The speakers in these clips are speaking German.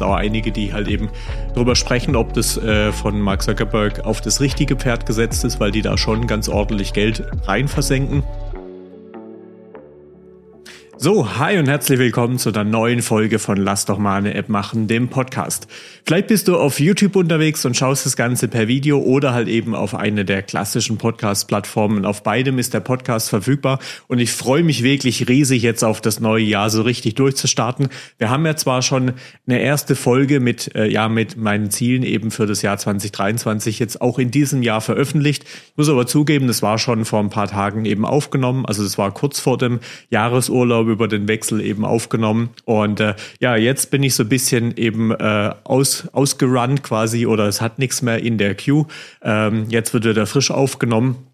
es auch einige, die halt eben darüber sprechen, ob das äh, von Mark Zuckerberg auf das richtige Pferd gesetzt ist, weil die da schon ganz ordentlich Geld rein versenken. So, hi und herzlich willkommen zu einer neuen Folge von Lass doch mal eine App machen, dem Podcast. Vielleicht bist du auf YouTube unterwegs und schaust das Ganze per Video oder halt eben auf eine der klassischen Podcast-Plattformen. Auf beidem ist der Podcast verfügbar und ich freue mich wirklich riesig jetzt auf das neue Jahr so richtig durchzustarten. Wir haben ja zwar schon eine erste Folge mit, äh, ja, mit meinen Zielen eben für das Jahr 2023 jetzt auch in diesem Jahr veröffentlicht. Ich muss aber zugeben, das war schon vor ein paar Tagen eben aufgenommen. Also das war kurz vor dem Jahresurlaub über den Wechsel eben aufgenommen. Und äh, ja, jetzt bin ich so ein bisschen eben äh, aus, ausgerannt quasi oder es hat nichts mehr in der Queue. Ähm, jetzt wird wieder frisch aufgenommen.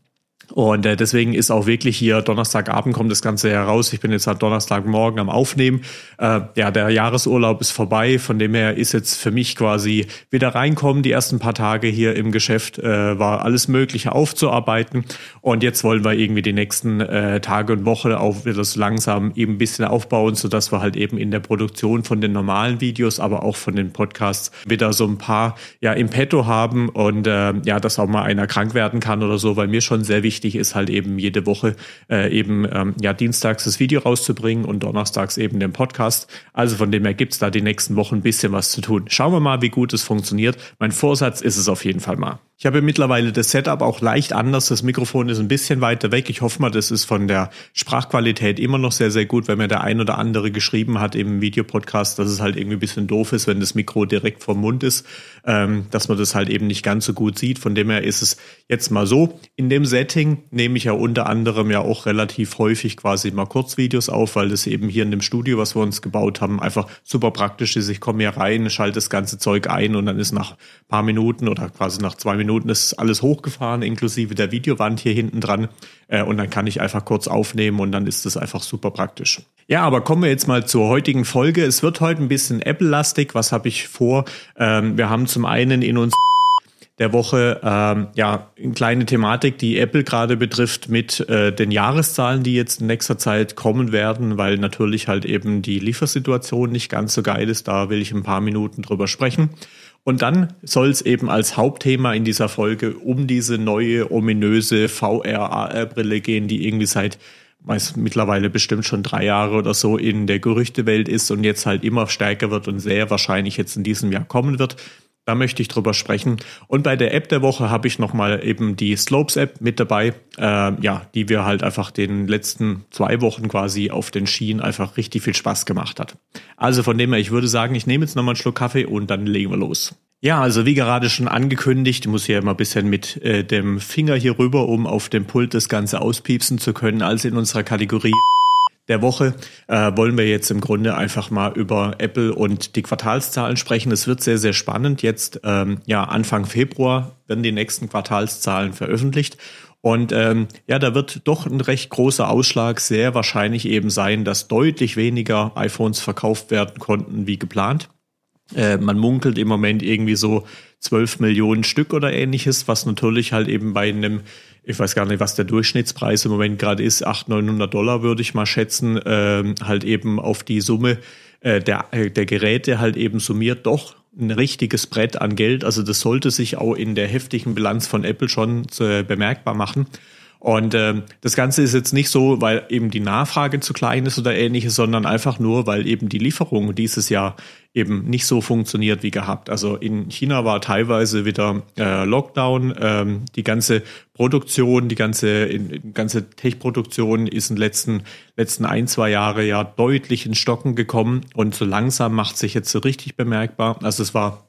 Und äh, deswegen ist auch wirklich hier Donnerstagabend kommt das Ganze heraus. Ich bin jetzt halt Donnerstagmorgen am Aufnehmen. Äh, ja, der Jahresurlaub ist vorbei. Von dem her ist jetzt für mich quasi wieder reinkommen. Die ersten paar Tage hier im Geschäft äh, war alles Mögliche aufzuarbeiten. Und jetzt wollen wir irgendwie die nächsten äh, Tage und Woche auch wieder so langsam eben ein bisschen aufbauen, sodass wir halt eben in der Produktion von den normalen Videos, aber auch von den Podcasts wieder so ein paar ja im Petto haben und äh, ja, dass auch mal einer krank werden kann oder so, weil mir schon sehr wichtig wichtig ist halt eben jede Woche äh, eben ähm, ja dienstags das Video rauszubringen und donnerstags eben den Podcast. Also von dem her gibt's da die nächsten Wochen ein bisschen was zu tun. Schauen wir mal, wie gut es funktioniert. Mein Vorsatz ist es auf jeden Fall mal. Ich habe mittlerweile das Setup auch leicht anders. Das Mikrofon ist ein bisschen weiter weg. Ich hoffe mal, das ist von der Sprachqualität immer noch sehr, sehr gut, weil mir der ein oder andere geschrieben hat im Videopodcast, dass es halt irgendwie ein bisschen doof ist, wenn das Mikro direkt vom Mund ist, ähm, dass man das halt eben nicht ganz so gut sieht. Von dem her ist es jetzt mal so. In dem Setting nehme ich ja unter anderem ja auch relativ häufig quasi mal Kurzvideos auf, weil das eben hier in dem Studio, was wir uns gebaut haben, einfach super praktisch ist. Ich komme hier rein, schalte das ganze Zeug ein und dann ist nach paar Minuten oder quasi nach zwei Minuten Minuten ist alles hochgefahren, inklusive der Videowand hier hinten dran. Äh, und dann kann ich einfach kurz aufnehmen und dann ist das einfach super praktisch. Ja, aber kommen wir jetzt mal zur heutigen Folge. Es wird heute ein bisschen Apple-lastig. Was habe ich vor? Ähm, wir haben zum einen in uns der Woche ähm, ja eine kleine Thematik, die Apple gerade betrifft mit äh, den Jahreszahlen, die jetzt in nächster Zeit kommen werden, weil natürlich halt eben die Liefersituation nicht ganz so geil ist. Da will ich ein paar Minuten drüber sprechen. Und dann soll es eben als Hauptthema in dieser Folge um diese neue ominöse VR-AR-Brille gehen, die irgendwie seit weiß mittlerweile bestimmt schon drei Jahre oder so in der Gerüchtewelt ist und jetzt halt immer stärker wird und sehr wahrscheinlich jetzt in diesem Jahr kommen wird. Da möchte ich drüber sprechen. Und bei der App der Woche habe ich nochmal eben die Slopes-App mit dabei, äh, ja, die wir halt einfach den letzten zwei Wochen quasi auf den Schienen einfach richtig viel Spaß gemacht hat. Also von dem her, ich würde sagen, ich nehme jetzt nochmal einen Schluck Kaffee und dann legen wir los. Ja, also wie gerade schon angekündigt, ich muss hier immer ein bisschen mit äh, dem Finger hier rüber, um auf dem Pult das Ganze auspiepsen zu können, als in unserer Kategorie der Woche äh, wollen wir jetzt im Grunde einfach mal über Apple und die Quartalszahlen sprechen. Es wird sehr, sehr spannend. Jetzt, ähm, ja, Anfang Februar werden die nächsten Quartalszahlen veröffentlicht. Und ähm, ja, da wird doch ein recht großer Ausschlag sehr wahrscheinlich eben sein, dass deutlich weniger iPhones verkauft werden konnten wie geplant. Äh, man munkelt im Moment irgendwie so 12 Millionen Stück oder ähnliches, was natürlich halt eben bei einem ich weiß gar nicht, was der Durchschnittspreis im Moment gerade ist, 800, 900 Dollar würde ich mal schätzen, ähm, halt eben auf die Summe äh, der, äh, der Geräte halt eben summiert doch ein richtiges Brett an Geld. Also das sollte sich auch in der heftigen Bilanz von Apple schon äh, bemerkbar machen. Und äh, das Ganze ist jetzt nicht so, weil eben die Nachfrage zu klein ist oder ähnliches, sondern einfach nur, weil eben die Lieferung dieses Jahr eben nicht so funktioniert wie gehabt. Also in China war teilweise wieder äh, Lockdown, ähm, die ganze Produktion, die ganze, in, ganze Tech-Produktion ist in den letzten, letzten ein, zwei Jahre ja deutlich in Stocken gekommen und so langsam macht sich jetzt so richtig bemerkbar. Also es war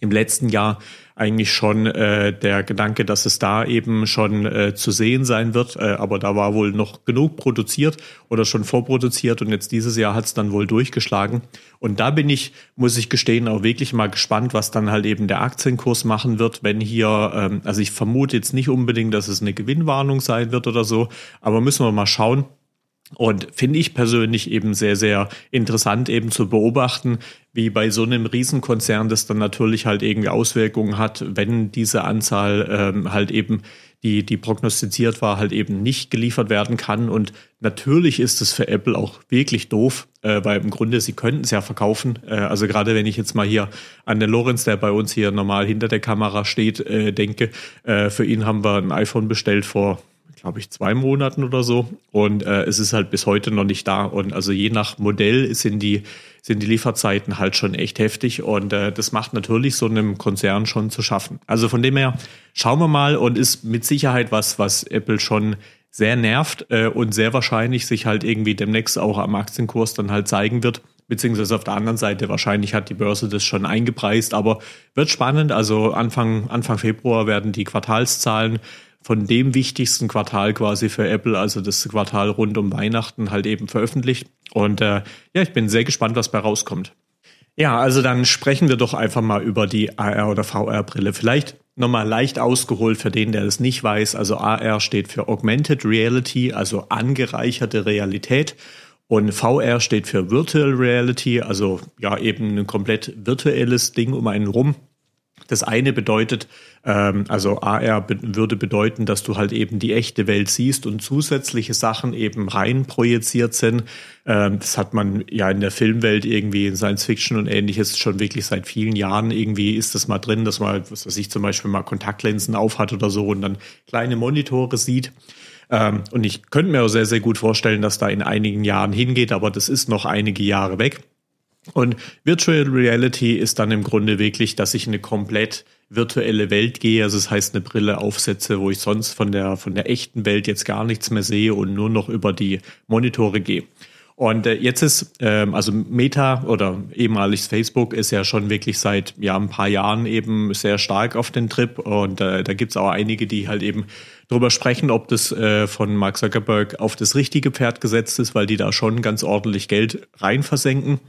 im letzten Jahr eigentlich schon äh, der Gedanke, dass es da eben schon äh, zu sehen sein wird. Äh, aber da war wohl noch genug produziert oder schon vorproduziert und jetzt dieses Jahr hat es dann wohl durchgeschlagen. Und da bin ich, muss ich gestehen, auch wirklich mal gespannt, was dann halt eben der Aktienkurs machen wird, wenn hier, ähm, also ich vermute jetzt nicht unbedingt, dass es eine Gewinnwarnung sein wird oder so, aber müssen wir mal schauen. Und finde ich persönlich eben sehr, sehr interessant eben zu beobachten, wie bei so einem Riesenkonzern das dann natürlich halt irgendwie Auswirkungen hat, wenn diese Anzahl ähm, halt eben die, die prognostiziert war, halt eben nicht geliefert werden kann. Und natürlich ist es für Apple auch wirklich doof, äh, weil im Grunde sie könnten es ja verkaufen. Äh, also gerade wenn ich jetzt mal hier an den Lorenz, der bei uns hier normal hinter der Kamera steht, äh, denke, äh, für ihn haben wir ein iPhone bestellt vor glaube ich, zwei Monaten oder so. Und äh, es ist halt bis heute noch nicht da. Und also je nach Modell sind die, sind die Lieferzeiten halt schon echt heftig. Und äh, das macht natürlich so einem Konzern schon zu schaffen. Also von dem her schauen wir mal und ist mit Sicherheit was, was Apple schon sehr nervt äh, und sehr wahrscheinlich sich halt irgendwie demnächst auch am Aktienkurs dann halt zeigen wird. Beziehungsweise auf der anderen Seite wahrscheinlich hat die Börse das schon eingepreist, aber wird spannend. Also Anfang, Anfang Februar werden die Quartalszahlen von dem wichtigsten Quartal quasi für Apple, also das Quartal rund um Weihnachten, halt eben veröffentlicht. Und äh, ja, ich bin sehr gespannt, was bei rauskommt. Ja, also dann sprechen wir doch einfach mal über die AR- oder VR-Brille. Vielleicht nochmal leicht ausgeholt für den, der das nicht weiß. Also AR steht für Augmented Reality, also angereicherte Realität. Und VR steht für Virtual Reality, also ja eben ein komplett virtuelles Ding um einen rum. Das eine bedeutet, ähm, also AR be würde bedeuten, dass du halt eben die echte Welt siehst und zusätzliche Sachen eben rein projiziert sind. Ähm, das hat man ja in der Filmwelt irgendwie in Science Fiction und ähnliches schon wirklich seit vielen Jahren irgendwie ist das mal drin, dass man, was weiß ich, zum Beispiel mal Kontaktlinsen aufhat oder so und dann kleine Monitore sieht. Ähm, und ich könnte mir auch sehr, sehr gut vorstellen, dass da in einigen Jahren hingeht, aber das ist noch einige Jahre weg. Und Virtual Reality ist dann im Grunde wirklich, dass ich eine komplett virtuelle Welt gehe. Also das heißt, eine Brille aufsetze, wo ich sonst von der, von der echten Welt jetzt gar nichts mehr sehe und nur noch über die Monitore gehe. Und äh, jetzt ist, ähm, also Meta oder ehemaliges Facebook ist ja schon wirklich seit ja, ein paar Jahren eben sehr stark auf den Trip. Und äh, da gibt's auch einige, die halt eben drüber sprechen, ob das äh, von Mark Zuckerberg auf das richtige Pferd gesetzt ist, weil die da schon ganz ordentlich Geld rein versenken.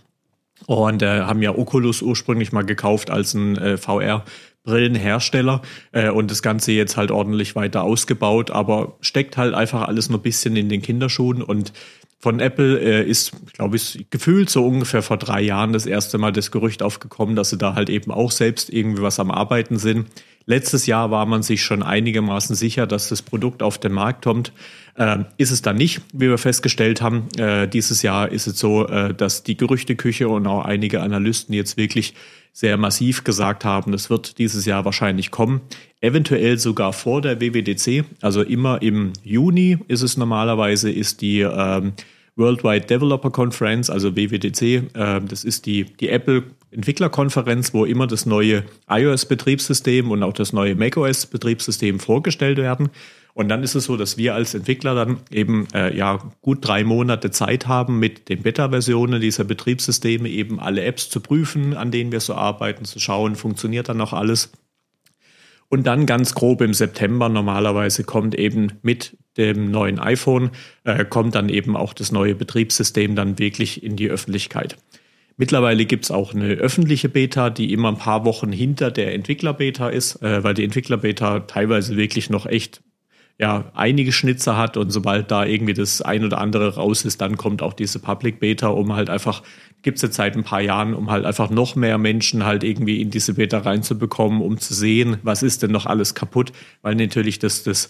Und äh, haben ja Oculus ursprünglich mal gekauft als ein äh, VR-Brillenhersteller äh, und das Ganze jetzt halt ordentlich weiter ausgebaut, aber steckt halt einfach alles nur ein bisschen in den Kinderschuhen und von Apple äh, ist, glaube ich, gefühlt so ungefähr vor drei Jahren das erste Mal das Gerücht aufgekommen, dass sie da halt eben auch selbst irgendwie was am Arbeiten sind. Letztes Jahr war man sich schon einigermaßen sicher, dass das Produkt auf den Markt kommt. Äh, ist es dann nicht, wie wir festgestellt haben. Äh, dieses Jahr ist es so, äh, dass die Gerüchteküche und auch einige Analysten jetzt wirklich sehr massiv gesagt haben, das wird dieses Jahr wahrscheinlich kommen. Eventuell sogar vor der WWDC, also immer im Juni ist es normalerweise, ist die ähm, Worldwide Developer Conference, also WWDC. Äh, das ist die, die Apple Entwicklerkonferenz, wo immer das neue iOS-Betriebssystem und auch das neue macOS-Betriebssystem vorgestellt werden. Und dann ist es so, dass wir als Entwickler dann eben äh, ja gut drei Monate Zeit haben, mit den Beta-Versionen dieser Betriebssysteme eben alle Apps zu prüfen, an denen wir so arbeiten, zu schauen, funktioniert dann noch alles. Und dann ganz grob im September normalerweise kommt eben mit dem neuen iPhone, äh, kommt dann eben auch das neue Betriebssystem dann wirklich in die Öffentlichkeit. Mittlerweile gibt's auch eine öffentliche Beta, die immer ein paar Wochen hinter der Entwickler-Beta ist, äh, weil die Entwickler-Beta teilweise wirklich noch echt ja, einige Schnitzer hat und sobald da irgendwie das ein oder andere raus ist, dann kommt auch diese Public Beta, um halt einfach, gibt's jetzt seit ein paar Jahren, um halt einfach noch mehr Menschen halt irgendwie in diese Beta reinzubekommen, um zu sehen, was ist denn noch alles kaputt, weil natürlich das, das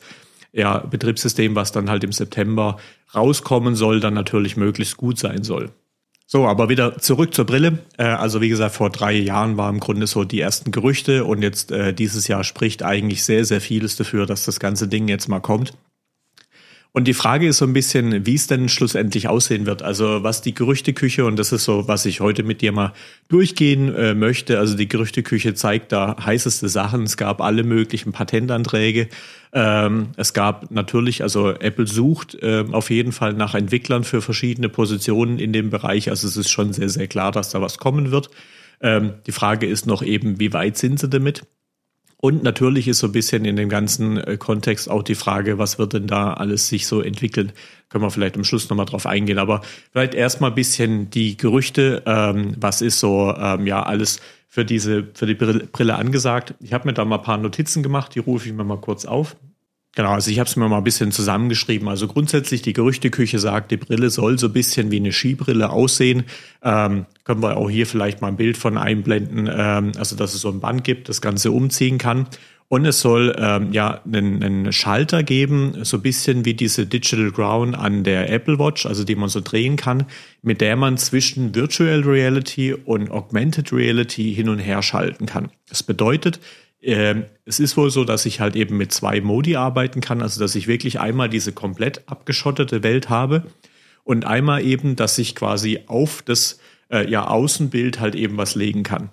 ja, Betriebssystem, was dann halt im September rauskommen soll, dann natürlich möglichst gut sein soll. So, aber wieder zurück zur Brille. Äh, also wie gesagt, vor drei Jahren waren im Grunde so die ersten Gerüchte und jetzt äh, dieses Jahr spricht eigentlich sehr, sehr vieles dafür, dass das ganze Ding jetzt mal kommt. Und die Frage ist so ein bisschen, wie es denn schlussendlich aussehen wird. Also was die Gerüchteküche, und das ist so, was ich heute mit dir mal durchgehen äh, möchte. Also die Gerüchteküche zeigt da heißeste Sachen. Es gab alle möglichen Patentanträge. Ähm, es gab natürlich, also Apple sucht äh, auf jeden Fall nach Entwicklern für verschiedene Positionen in dem Bereich. Also es ist schon sehr, sehr klar, dass da was kommen wird. Ähm, die Frage ist noch eben, wie weit sind sie damit? Und natürlich ist so ein bisschen in dem ganzen äh, Kontext auch die Frage, was wird denn da alles sich so entwickeln? Können wir vielleicht am Schluss nochmal drauf eingehen. Aber vielleicht erstmal ein bisschen die Gerüchte. Ähm, was ist so, ähm, ja, alles für diese, für die Brille angesagt? Ich habe mir da mal ein paar Notizen gemacht, die rufe ich mir mal kurz auf. Genau, also ich habe es mir mal ein bisschen zusammengeschrieben. Also grundsätzlich die Gerüchteküche sagt, die Brille soll so ein bisschen wie eine Skibrille aussehen. Ähm, können wir auch hier vielleicht mal ein Bild von einblenden, ähm, also dass es so ein Band gibt, das Ganze umziehen kann. Und es soll ähm, ja einen, einen Schalter geben, so ein bisschen wie diese Digital Crown an der Apple Watch, also die man so drehen kann, mit der man zwischen Virtual Reality und Augmented Reality hin und her schalten kann. Das bedeutet, äh, es ist wohl so, dass ich halt eben mit zwei Modi arbeiten kann, also dass ich wirklich einmal diese komplett abgeschottete Welt habe und einmal eben, dass ich quasi auf das äh, ja, Außenbild halt eben was legen kann.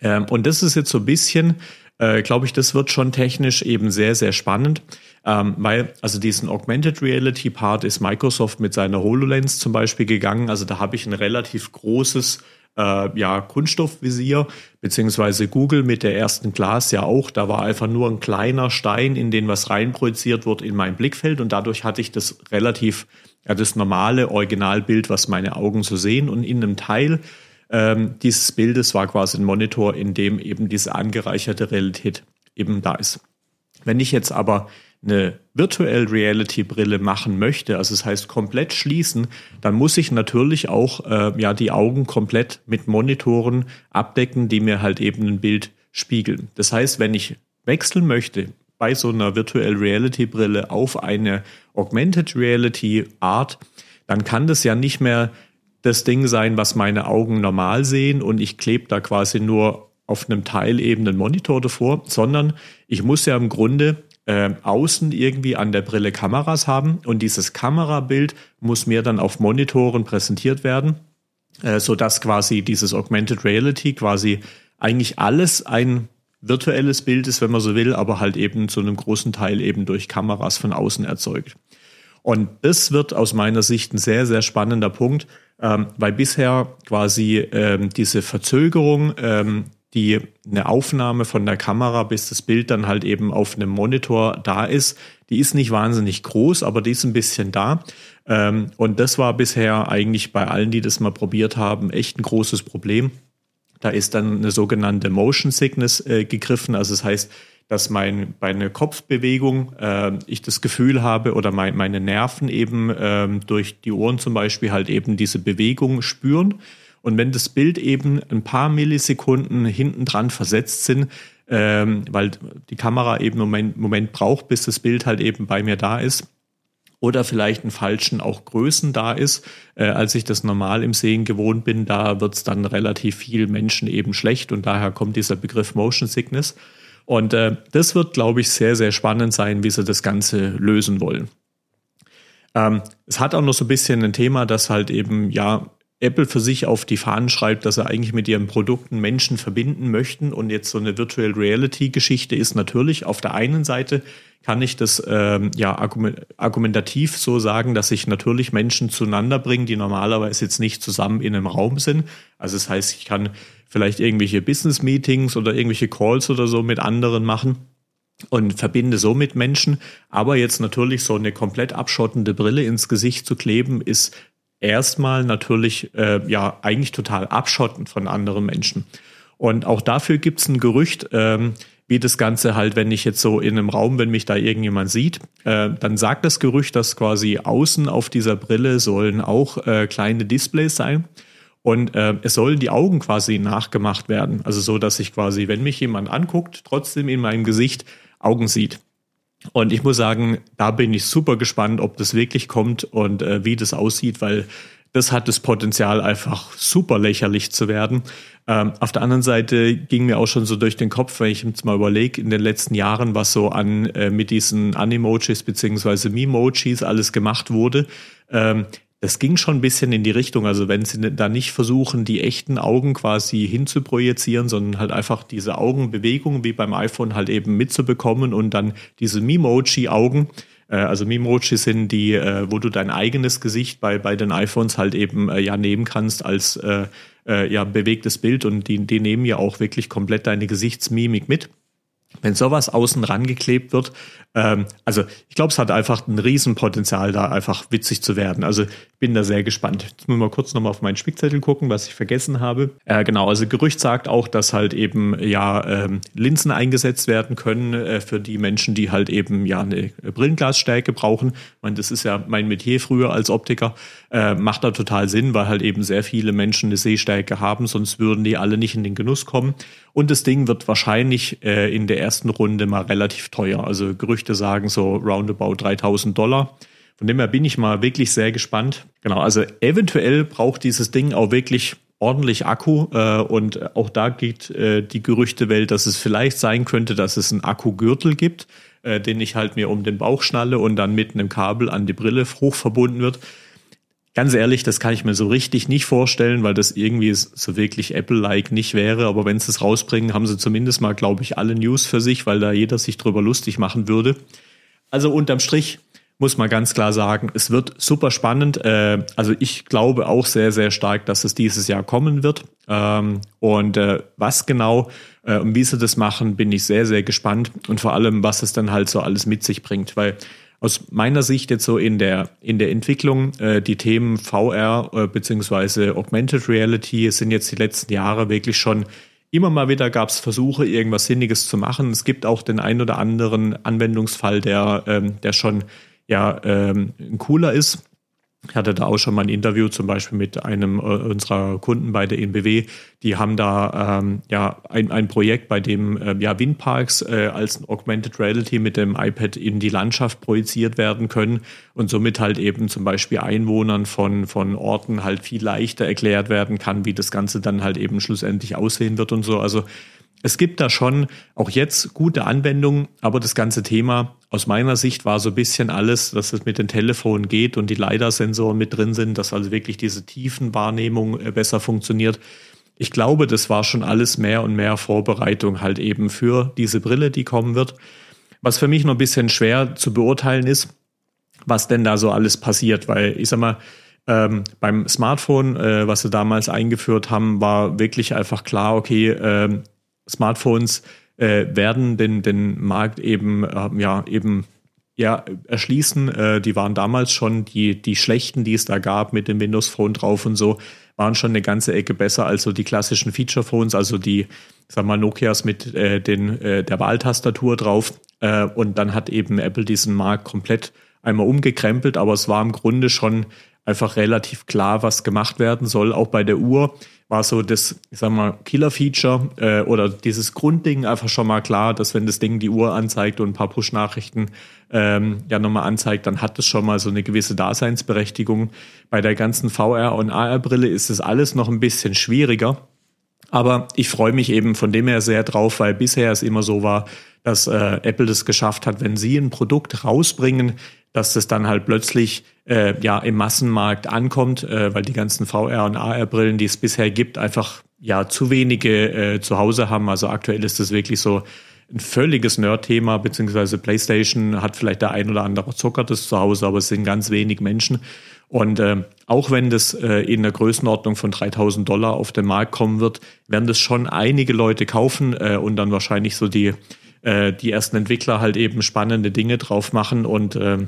Ähm, und das ist jetzt so ein bisschen äh, glaube ich, das wird schon technisch eben sehr, sehr spannend, ähm, weil also diesen Augmented Reality Part ist Microsoft mit seiner HoloLens zum Beispiel gegangen. Also da habe ich ein relativ großes äh, ja, Kunststoffvisier, beziehungsweise Google mit der ersten Glas ja auch. Da war einfach nur ein kleiner Stein, in den was reinprojiziert wird in mein Blickfeld und dadurch hatte ich das relativ, ja, das normale Originalbild, was meine Augen so sehen und in einem Teil ähm, dieses Bildes war quasi ein Monitor, in dem eben diese angereicherte Realität eben da ist. Wenn ich jetzt aber eine Virtual Reality Brille machen möchte, also das heißt komplett schließen, dann muss ich natürlich auch äh, ja die Augen komplett mit Monitoren abdecken, die mir halt eben ein Bild spiegeln. Das heißt, wenn ich wechseln möchte bei so einer Virtual Reality Brille auf eine Augmented Reality Art, dann kann das ja nicht mehr das Ding sein, was meine Augen normal sehen und ich klebe da quasi nur auf einem Teil eben einen Monitor davor, sondern ich muss ja im Grunde äh, außen irgendwie an der Brille Kameras haben und dieses Kamerabild muss mir dann auf Monitoren präsentiert werden, äh, sodass quasi dieses Augmented Reality quasi eigentlich alles ein virtuelles Bild ist, wenn man so will, aber halt eben zu einem großen Teil eben durch Kameras von außen erzeugt. Und das wird aus meiner Sicht ein sehr, sehr spannender Punkt, ähm, weil bisher quasi ähm, diese Verzögerung, ähm, die eine Aufnahme von der Kamera, bis das Bild dann halt eben auf einem Monitor da ist, die ist nicht wahnsinnig groß, aber die ist ein bisschen da. Ähm, und das war bisher eigentlich bei allen, die das mal probiert haben, echt ein großes Problem. Da ist dann eine sogenannte Motion Sickness äh, gegriffen. Also das heißt, dass mein, meine Kopfbewegung äh, ich das Gefühl habe oder mein, meine Nerven eben äh, durch die Ohren zum Beispiel halt eben diese Bewegung spüren. Und wenn das Bild eben ein paar Millisekunden hinten dran versetzt sind, ähm, weil die Kamera eben einen Moment, Moment braucht, bis das Bild halt eben bei mir da ist, oder vielleicht einen falschen auch Größen da ist, äh, als ich das normal im Sehen gewohnt bin, da wird es dann relativ viel Menschen eben schlecht und daher kommt dieser Begriff Motion Sickness. Und äh, das wird, glaube ich, sehr, sehr spannend sein, wie sie das Ganze lösen wollen. Ähm, es hat auch noch so ein bisschen ein Thema, dass halt eben, ja, Apple für sich auf die Fahnen schreibt, dass er eigentlich mit ihren Produkten Menschen verbinden möchten. Und jetzt so eine Virtual Reality Geschichte ist natürlich auf der einen Seite kann ich das ähm, ja argumentativ so sagen, dass ich natürlich Menschen zueinander bringe, die normalerweise jetzt nicht zusammen in einem Raum sind. Also das heißt, ich kann vielleicht irgendwelche Business-Meetings oder irgendwelche Calls oder so mit anderen machen und verbinde so mit Menschen. Aber jetzt natürlich so eine komplett abschottende Brille ins Gesicht zu kleben, ist erstmal natürlich äh, ja eigentlich total abschottend von anderen Menschen. Und auch dafür gibt es ein Gerücht, ähm, wie das Ganze halt, wenn ich jetzt so in einem Raum, wenn mich da irgendjemand sieht, äh, dann sagt das Gerücht, dass quasi außen auf dieser Brille sollen auch äh, kleine Displays sein. Und äh, es sollen die Augen quasi nachgemacht werden. Also so, dass ich quasi, wenn mich jemand anguckt, trotzdem in meinem Gesicht Augen sieht. Und ich muss sagen, da bin ich super gespannt, ob das wirklich kommt und äh, wie das aussieht, weil das hat das Potenzial, einfach super lächerlich zu werden. Ähm, auf der anderen Seite ging mir auch schon so durch den Kopf, wenn ich jetzt mal überlege, in den letzten Jahren, was so an äh, mit diesen Animojis beziehungsweise Memojis alles gemacht wurde. Ähm, das ging schon ein bisschen in die Richtung. Also wenn sie da nicht versuchen, die echten Augen quasi hinzuprojizieren, sondern halt einfach diese Augenbewegungen wie beim iPhone halt eben mitzubekommen und dann diese Memoji-Augen. Äh, also Memoji sind die, äh, wo du dein eigenes Gesicht bei, bei den iPhones halt eben äh, ja nehmen kannst als äh, äh, ja bewegtes Bild und die, die nehmen ja auch wirklich komplett deine Gesichtsmimik mit. Wenn sowas außen rangeklebt wird, ähm, also ich glaube, es hat einfach ein Riesenpotenzial, da einfach witzig zu werden. Also ich bin da sehr gespannt. Jetzt müssen wir kurz nochmal auf meinen Spickzettel gucken, was ich vergessen habe. Äh, genau, also Gerücht sagt auch, dass halt eben ja ähm, Linsen eingesetzt werden können äh, für die Menschen, die halt eben ja eine Brillenglasstärke brauchen. Ich meine, das ist ja mein Metier früher als Optiker. Äh, macht da total Sinn, weil halt eben sehr viele Menschen eine Sehstärke haben, sonst würden die alle nicht in den Genuss kommen. Und das Ding wird wahrscheinlich äh, in der ersten Runde mal relativ teuer. Also Gerüchte sagen so roundabout 3000 Dollar. Von dem her bin ich mal wirklich sehr gespannt. Genau, also eventuell braucht dieses Ding auch wirklich ordentlich Akku äh, und auch da geht äh, die Gerüchtewelt, dass es vielleicht sein könnte, dass es einen Akkugürtel gibt, äh, den ich halt mir um den Bauch schnalle und dann mit einem Kabel an die Brille hoch verbunden wird. Ganz ehrlich, das kann ich mir so richtig nicht vorstellen, weil das irgendwie so wirklich Apple-like nicht wäre. Aber wenn sie es rausbringen, haben sie zumindest mal, glaube ich, alle News für sich, weil da jeder sich drüber lustig machen würde. Also unterm Strich muss man ganz klar sagen, es wird super spannend. Äh, also ich glaube auch sehr, sehr stark, dass es dieses Jahr kommen wird. Ähm, und äh, was genau äh, und wie sie das machen, bin ich sehr, sehr gespannt. Und vor allem, was es dann halt so alles mit sich bringt. Weil aus meiner Sicht jetzt so in der, in der Entwicklung, äh, die Themen VR äh, beziehungsweise Augmented Reality sind jetzt die letzten Jahre wirklich schon immer mal wieder gab es Versuche, irgendwas Sinniges zu machen. Es gibt auch den ein oder anderen Anwendungsfall, der, ähm, der schon ja ähm, cooler ist. Ich hatte da auch schon mal ein Interview zum Beispiel mit einem äh, unserer Kunden bei der NBW. Die haben da ähm, ja ein, ein Projekt, bei dem äh, ja Windparks äh, als Augmented Reality mit dem iPad in die Landschaft projiziert werden können und somit halt eben zum Beispiel Einwohnern von, von Orten halt viel leichter erklärt werden kann, wie das Ganze dann halt eben schlussendlich aussehen wird und so. Also es gibt da schon auch jetzt gute Anwendungen, aber das ganze Thema aus meiner Sicht war so ein bisschen alles, dass es mit den Telefonen geht und die LiDAR-Sensoren mit drin sind, dass also wirklich diese Tiefenwahrnehmung äh, besser funktioniert. Ich glaube, das war schon alles mehr und mehr Vorbereitung halt eben für diese Brille, die kommen wird. Was für mich noch ein bisschen schwer zu beurteilen ist, was denn da so alles passiert, weil ich sag mal, ähm, beim Smartphone, äh, was sie damals eingeführt haben, war wirklich einfach klar, okay, äh, Smartphones äh, werden den, den Markt eben, äh, ja, eben ja, erschließen. Äh, die waren damals schon die, die schlechten, die es da gab mit dem Windows Phone drauf und so, waren schon eine ganze Ecke besser als so die klassischen Feature Phones, also die, sag mal, Nokias mit äh, den, äh, der Wahltastatur drauf. Äh, und dann hat eben Apple diesen Markt komplett einmal umgekrempelt, aber es war im Grunde schon einfach relativ klar, was gemacht werden soll, auch bei der Uhr war so das, ich sag mal, Killer-Feature äh, oder dieses Grundding einfach schon mal klar, dass wenn das Ding die Uhr anzeigt und ein paar Push-Nachrichten ähm, ja nochmal anzeigt, dann hat das schon mal so eine gewisse Daseinsberechtigung. Bei der ganzen VR- und AR-Brille ist es alles noch ein bisschen schwieriger. Aber ich freue mich eben von dem her sehr drauf, weil bisher es immer so war, dass äh, Apple das geschafft hat, wenn sie ein Produkt rausbringen, dass das dann halt plötzlich äh, ja im Massenmarkt ankommt, äh, weil die ganzen VR und AR-Brillen, die es bisher gibt, einfach ja zu wenige äh, zu Hause haben. Also aktuell ist das wirklich so ein völliges Nerd-Thema, beziehungsweise PlayStation hat vielleicht der ein oder andere Zocker das zu Hause, aber es sind ganz wenig Menschen. Und äh, auch wenn das äh, in der Größenordnung von 3000 Dollar auf den Markt kommen wird, werden das schon einige Leute kaufen äh, und dann wahrscheinlich so die, äh, die ersten Entwickler halt eben spannende Dinge drauf machen und äh,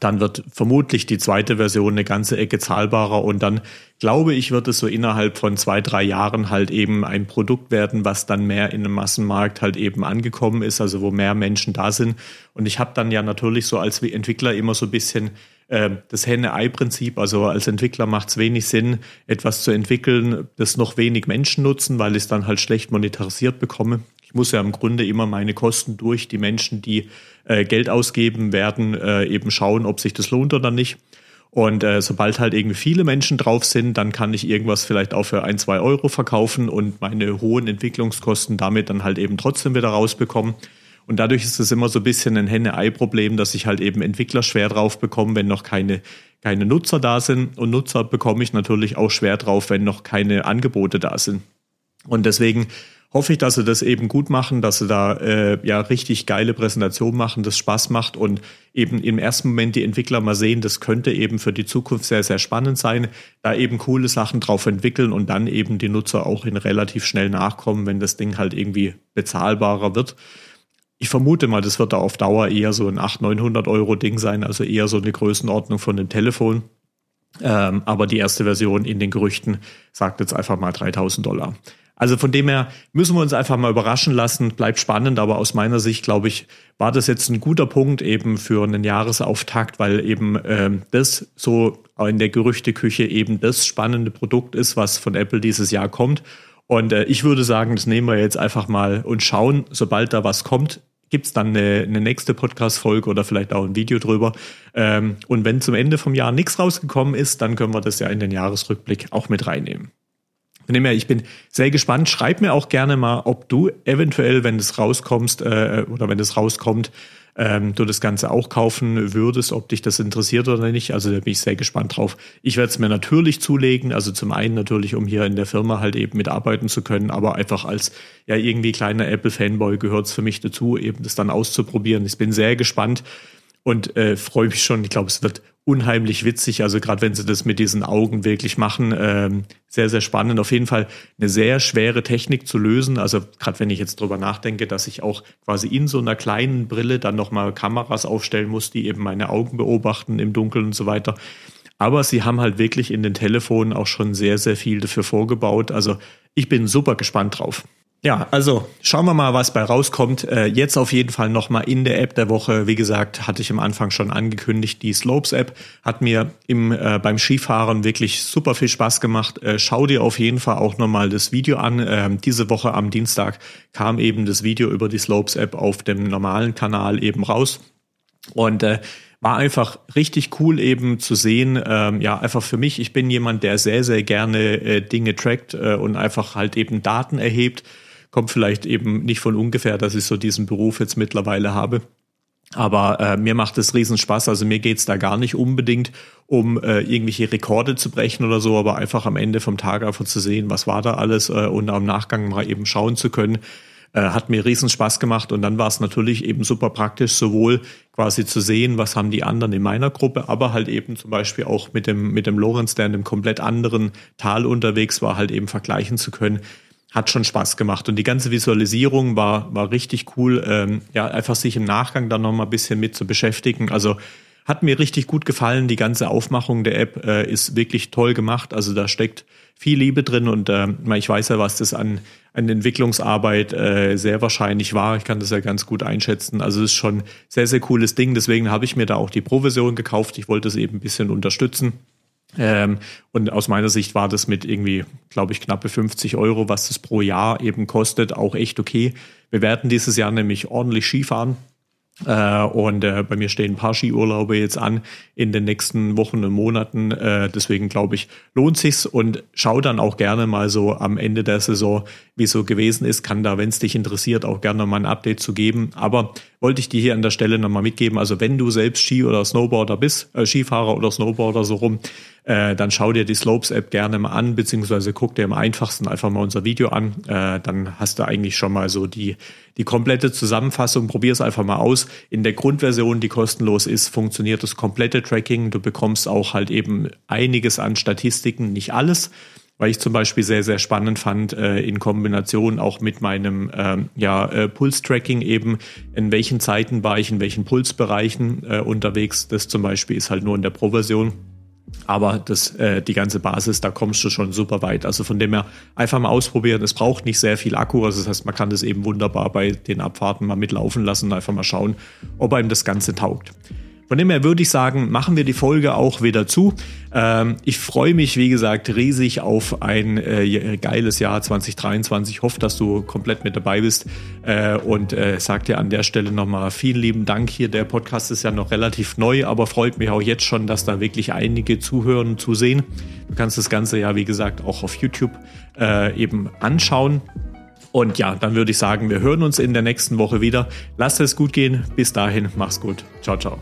dann wird vermutlich die zweite Version eine ganze Ecke zahlbarer und dann glaube ich, wird es so innerhalb von zwei, drei Jahren halt eben ein Produkt werden, was dann mehr in einem Massenmarkt halt eben angekommen ist, also wo mehr Menschen da sind. Und ich habe dann ja natürlich so als Entwickler immer so ein bisschen äh, das Henne-Ei-Prinzip. Also als Entwickler macht es wenig Sinn, etwas zu entwickeln, das noch wenig Menschen nutzen, weil ich es dann halt schlecht monetarisiert bekomme. Ich muss ja im Grunde immer meine Kosten durch die Menschen, die äh, Geld ausgeben werden, äh, eben schauen, ob sich das lohnt oder nicht. Und äh, sobald halt irgendwie viele Menschen drauf sind, dann kann ich irgendwas vielleicht auch für ein, zwei Euro verkaufen und meine hohen Entwicklungskosten damit dann halt eben trotzdem wieder rausbekommen. Und dadurch ist es immer so ein bisschen ein Henne-Ei-Problem, dass ich halt eben Entwickler schwer drauf bekomme, wenn noch keine, keine Nutzer da sind. Und Nutzer bekomme ich natürlich auch schwer drauf, wenn noch keine Angebote da sind. Und deswegen hoffe ich, dass sie das eben gut machen, dass sie da äh, ja richtig geile Präsentation machen, das Spaß macht und eben im ersten Moment die Entwickler mal sehen, das könnte eben für die Zukunft sehr, sehr spannend sein, da eben coole Sachen drauf entwickeln und dann eben die Nutzer auch in relativ schnell nachkommen, wenn das Ding halt irgendwie bezahlbarer wird. Ich vermute mal, das wird da auf Dauer eher so ein 800, 900 Euro Ding sein, also eher so eine Größenordnung von dem Telefon. Ähm, aber die erste Version in den Gerüchten sagt jetzt einfach mal 3000 Dollar. Also von dem her müssen wir uns einfach mal überraschen lassen, bleibt spannend, aber aus meiner Sicht, glaube ich, war das jetzt ein guter Punkt eben für einen Jahresauftakt, weil eben ähm, das so in der Gerüchteküche eben das spannende Produkt ist, was von Apple dieses Jahr kommt. Und äh, ich würde sagen, das nehmen wir jetzt einfach mal und schauen, sobald da was kommt, gibt es dann eine, eine nächste Podcast-Folge oder vielleicht auch ein Video drüber. Ähm, und wenn zum Ende vom Jahr nichts rausgekommen ist, dann können wir das ja in den Jahresrückblick auch mit reinnehmen. Von dem her, ich bin sehr gespannt. Schreib mir auch gerne mal, ob du eventuell, wenn es rauskommst äh, oder wenn es rauskommt, ähm, du das Ganze auch kaufen würdest, ob dich das interessiert oder nicht. Also da bin ich sehr gespannt drauf. Ich werde es mir natürlich zulegen, also zum einen natürlich, um hier in der Firma halt eben mitarbeiten zu können, aber einfach als ja irgendwie kleiner Apple-Fanboy gehört es für mich dazu, eben das dann auszuprobieren. Ich bin sehr gespannt und äh, freue mich schon. Ich glaube, es wird unheimlich witzig. Also gerade wenn sie das mit diesen Augen wirklich machen, ähm, sehr, sehr spannend. Auf jeden Fall eine sehr schwere Technik zu lösen. Also gerade wenn ich jetzt drüber nachdenke, dass ich auch quasi in so einer kleinen Brille dann nochmal Kameras aufstellen muss, die eben meine Augen beobachten im Dunkeln und so weiter. Aber sie haben halt wirklich in den Telefonen auch schon sehr, sehr viel dafür vorgebaut. Also ich bin super gespannt drauf. Ja, also schauen wir mal, was bei rauskommt. Äh, jetzt auf jeden Fall nochmal in der App der Woche. Wie gesagt, hatte ich am Anfang schon angekündigt, die Slopes-App hat mir im, äh, beim Skifahren wirklich super viel Spaß gemacht. Äh, schau dir auf jeden Fall auch nochmal das Video an. Ähm, diese Woche am Dienstag kam eben das Video über die Slopes-App auf dem normalen Kanal eben raus. Und äh, war einfach richtig cool eben zu sehen. Ähm, ja, einfach für mich, ich bin jemand, der sehr, sehr gerne äh, Dinge trackt äh, und einfach halt eben Daten erhebt kommt vielleicht eben nicht von ungefähr, dass ich so diesen Beruf jetzt mittlerweile habe. Aber äh, mir macht es riesen Spaß. Also mir geht's da gar nicht unbedingt um äh, irgendwelche Rekorde zu brechen oder so, aber einfach am Ende vom Tag einfach zu sehen, was war da alles äh, und am Nachgang mal eben schauen zu können. Äh, hat mir riesen Spaß gemacht und dann war es natürlich eben super praktisch, sowohl quasi zu sehen, was haben die anderen in meiner Gruppe, aber halt eben zum Beispiel auch mit dem, mit dem Lorenz, der in einem komplett anderen Tal unterwegs war, halt eben vergleichen zu können hat schon Spaß gemacht. Und die ganze Visualisierung war, war richtig cool. Ähm, ja, einfach sich im Nachgang dann nochmal ein bisschen mit zu beschäftigen. Also hat mir richtig gut gefallen. Die ganze Aufmachung der App äh, ist wirklich toll gemacht. Also da steckt viel Liebe drin und äh, ich weiß ja, was das an, an Entwicklungsarbeit äh, sehr wahrscheinlich war. Ich kann das ja ganz gut einschätzen. Also es ist schon sehr, sehr cooles Ding. Deswegen habe ich mir da auch die Pro-Version gekauft. Ich wollte es eben ein bisschen unterstützen. Ähm, und aus meiner Sicht war das mit irgendwie, glaube ich, knappe 50 Euro, was das pro Jahr eben kostet, auch echt okay. Wir werden dieses Jahr nämlich ordentlich Skifahren. Äh, und äh, bei mir stehen ein paar Skiurlaube jetzt an in den nächsten Wochen und Monaten. Äh, deswegen glaube ich, lohnt sich's und schau dann auch gerne mal so am Ende der Saison, wie es so gewesen ist. Kann da, wenn es dich interessiert, auch gerne mal ein Update zu geben. Aber wollte ich dir hier an der Stelle nochmal mitgeben. Also wenn du selbst Ski- oder Snowboarder bist, äh, Skifahrer oder Snowboarder so rum, äh, dann schau dir die Slopes-App gerne mal an, beziehungsweise guck dir am einfachsten einfach mal unser Video an. Äh, dann hast du eigentlich schon mal so die, die komplette Zusammenfassung. Probier es einfach mal aus. In der Grundversion, die kostenlos ist, funktioniert das komplette Tracking. Du bekommst auch halt eben einiges an Statistiken, nicht alles weil ich zum Beispiel sehr, sehr spannend fand, äh, in Kombination auch mit meinem ähm, ja, äh, Pulstracking eben, in welchen Zeiten war ich in welchen Pulsbereichen äh, unterwegs. Das zum Beispiel ist halt nur in der Pro-Version. Aber das, äh, die ganze Basis, da kommst du schon super weit. Also von dem her einfach mal ausprobieren. Es braucht nicht sehr viel Akku. Also das heißt, man kann das eben wunderbar bei den Abfahrten mal mitlaufen lassen einfach mal schauen, ob einem das Ganze taugt. Von dem her würde ich sagen, machen wir die Folge auch wieder zu. Ähm, ich freue mich, wie gesagt, riesig auf ein äh, geiles Jahr 2023. Ich hoffe, dass du komplett mit dabei bist äh, und äh, sag dir an der Stelle nochmal vielen lieben Dank hier. Der Podcast ist ja noch relativ neu, aber freut mich auch jetzt schon, dass da wirklich einige zuhören und zusehen. Du kannst das Ganze ja, wie gesagt, auch auf YouTube äh, eben anschauen. Und ja, dann würde ich sagen, wir hören uns in der nächsten Woche wieder. Lass es gut gehen. Bis dahin, mach's gut. Ciao, ciao.